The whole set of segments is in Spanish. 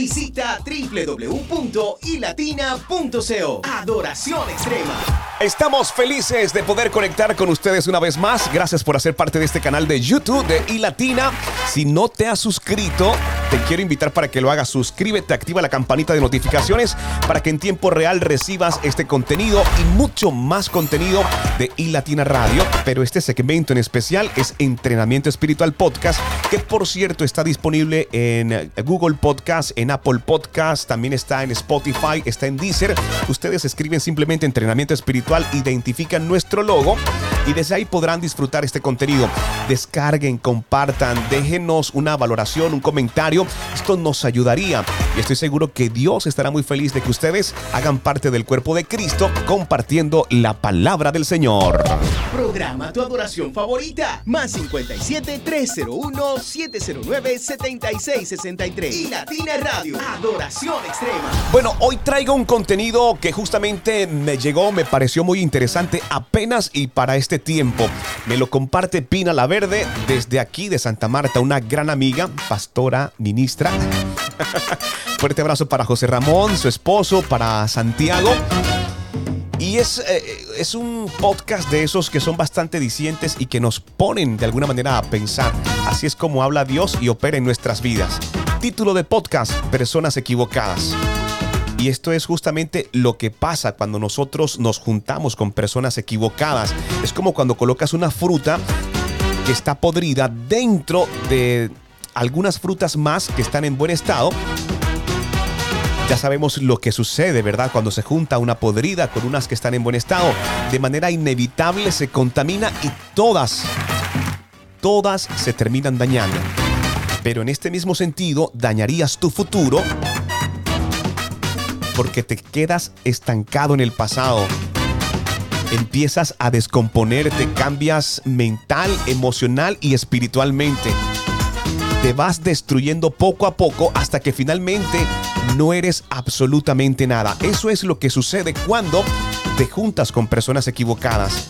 Visita www.ilatina.co. Adoración extrema. Estamos felices de poder conectar con ustedes una vez más. Gracias por hacer parte de este canal de YouTube de iLatina. Si no te has suscrito, te quiero invitar para que lo hagas. Suscríbete, activa la campanita de notificaciones para que en tiempo real recibas este contenido y mucho más contenido de iLatina Radio. Pero este segmento en especial es Entrenamiento Espiritual Podcast, que por cierto está disponible en Google Podcast, en Apple Podcast, también está en Spotify, está en Deezer. Ustedes escriben simplemente Entrenamiento Espiritual identifican nuestro logo y desde ahí podrán disfrutar este contenido. Descarguen, compartan, déjenos una valoración, un comentario. Esto nos ayudaría y estoy seguro que Dios estará muy feliz de que ustedes hagan parte del cuerpo de Cristo compartiendo la palabra del Señor. Programa tu adoración favorita. Más 57 301 709 7663. Y Latina Radio. Adoración extrema. Bueno, hoy traigo un contenido que justamente me llegó, me pareció muy interesante apenas y para este tiempo. Me lo comparte Pina La Verde desde aquí de Santa Marta, una gran amiga, pastora, ministra. Fuerte abrazo para José Ramón, su esposo, para Santiago. Y es, eh, es un podcast de esos que son bastante dicientes y que nos ponen de alguna manera a pensar. Así es como habla Dios y opera en nuestras vidas. Título de podcast, Personas equivocadas. Y esto es justamente lo que pasa cuando nosotros nos juntamos con personas equivocadas. Es como cuando colocas una fruta que está podrida dentro de algunas frutas más que están en buen estado ya sabemos lo que sucede, ¿verdad? Cuando se junta una podrida con unas que están en buen estado, de manera inevitable se contamina y todas, todas se terminan dañando. Pero en este mismo sentido, dañarías tu futuro porque te quedas estancado en el pasado. Empiezas a descomponerte, cambias mental, emocional y espiritualmente te vas destruyendo poco a poco hasta que finalmente no eres absolutamente nada. Eso es lo que sucede cuando te juntas con personas equivocadas.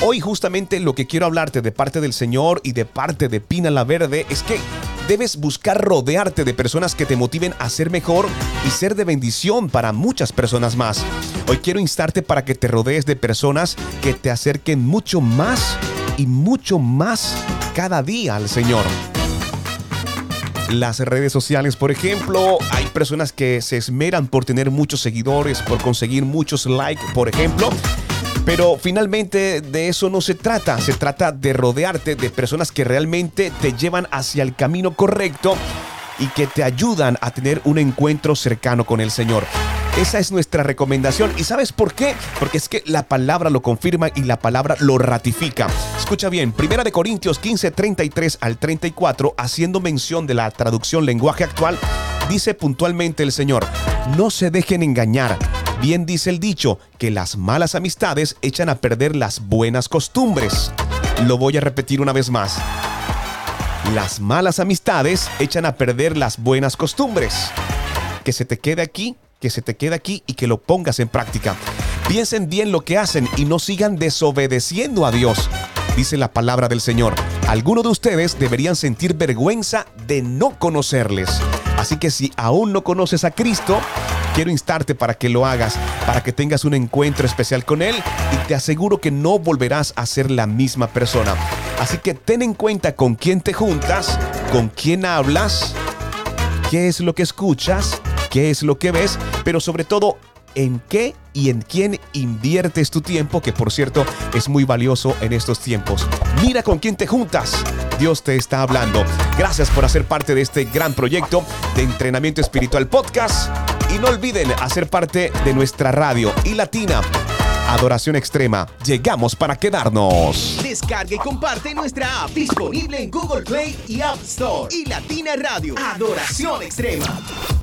Hoy justamente lo que quiero hablarte de parte del Señor y de parte de Pina la Verde es que debes buscar rodearte de personas que te motiven a ser mejor y ser de bendición para muchas personas más. Hoy quiero instarte para que te rodees de personas que te acerquen mucho más y mucho más cada día al Señor las redes sociales, por ejemplo. Hay personas que se esmeran por tener muchos seguidores, por conseguir muchos likes, por ejemplo. Pero finalmente de eso no se trata, se trata de rodearte de personas que realmente te llevan hacia el camino correcto y que te ayudan a tener un encuentro cercano con el Señor. Esa es nuestra recomendación. ¿Y sabes por qué? Porque es que la palabra lo confirma y la palabra lo ratifica. Escucha bien, Primera de Corintios 15, 33 al 34, haciendo mención de la traducción lenguaje actual, dice puntualmente el Señor, no se dejen engañar. Bien dice el dicho, que las malas amistades echan a perder las buenas costumbres. Lo voy a repetir una vez más. Las malas amistades echan a perder las buenas costumbres. Que se te quede aquí que se te quede aquí y que lo pongas en práctica. Piensen bien lo que hacen y no sigan desobedeciendo a Dios. Dice la palabra del Señor. Algunos de ustedes deberían sentir vergüenza de no conocerles. Así que si aún no conoces a Cristo, quiero instarte para que lo hagas, para que tengas un encuentro especial con Él y te aseguro que no volverás a ser la misma persona. Así que ten en cuenta con quién te juntas, con quién hablas, qué es lo que escuchas qué es lo que ves, pero sobre todo en qué y en quién inviertes tu tiempo, que por cierto es muy valioso en estos tiempos. Mira con quién te juntas. Dios te está hablando. Gracias por hacer parte de este gran proyecto de entrenamiento espiritual podcast. Y no olviden hacer parte de nuestra radio y latina. Adoración Extrema. Llegamos para quedarnos. Descarga y comparte nuestra app disponible en Google Play y App Store. Y Latina Radio. Adoración Extrema.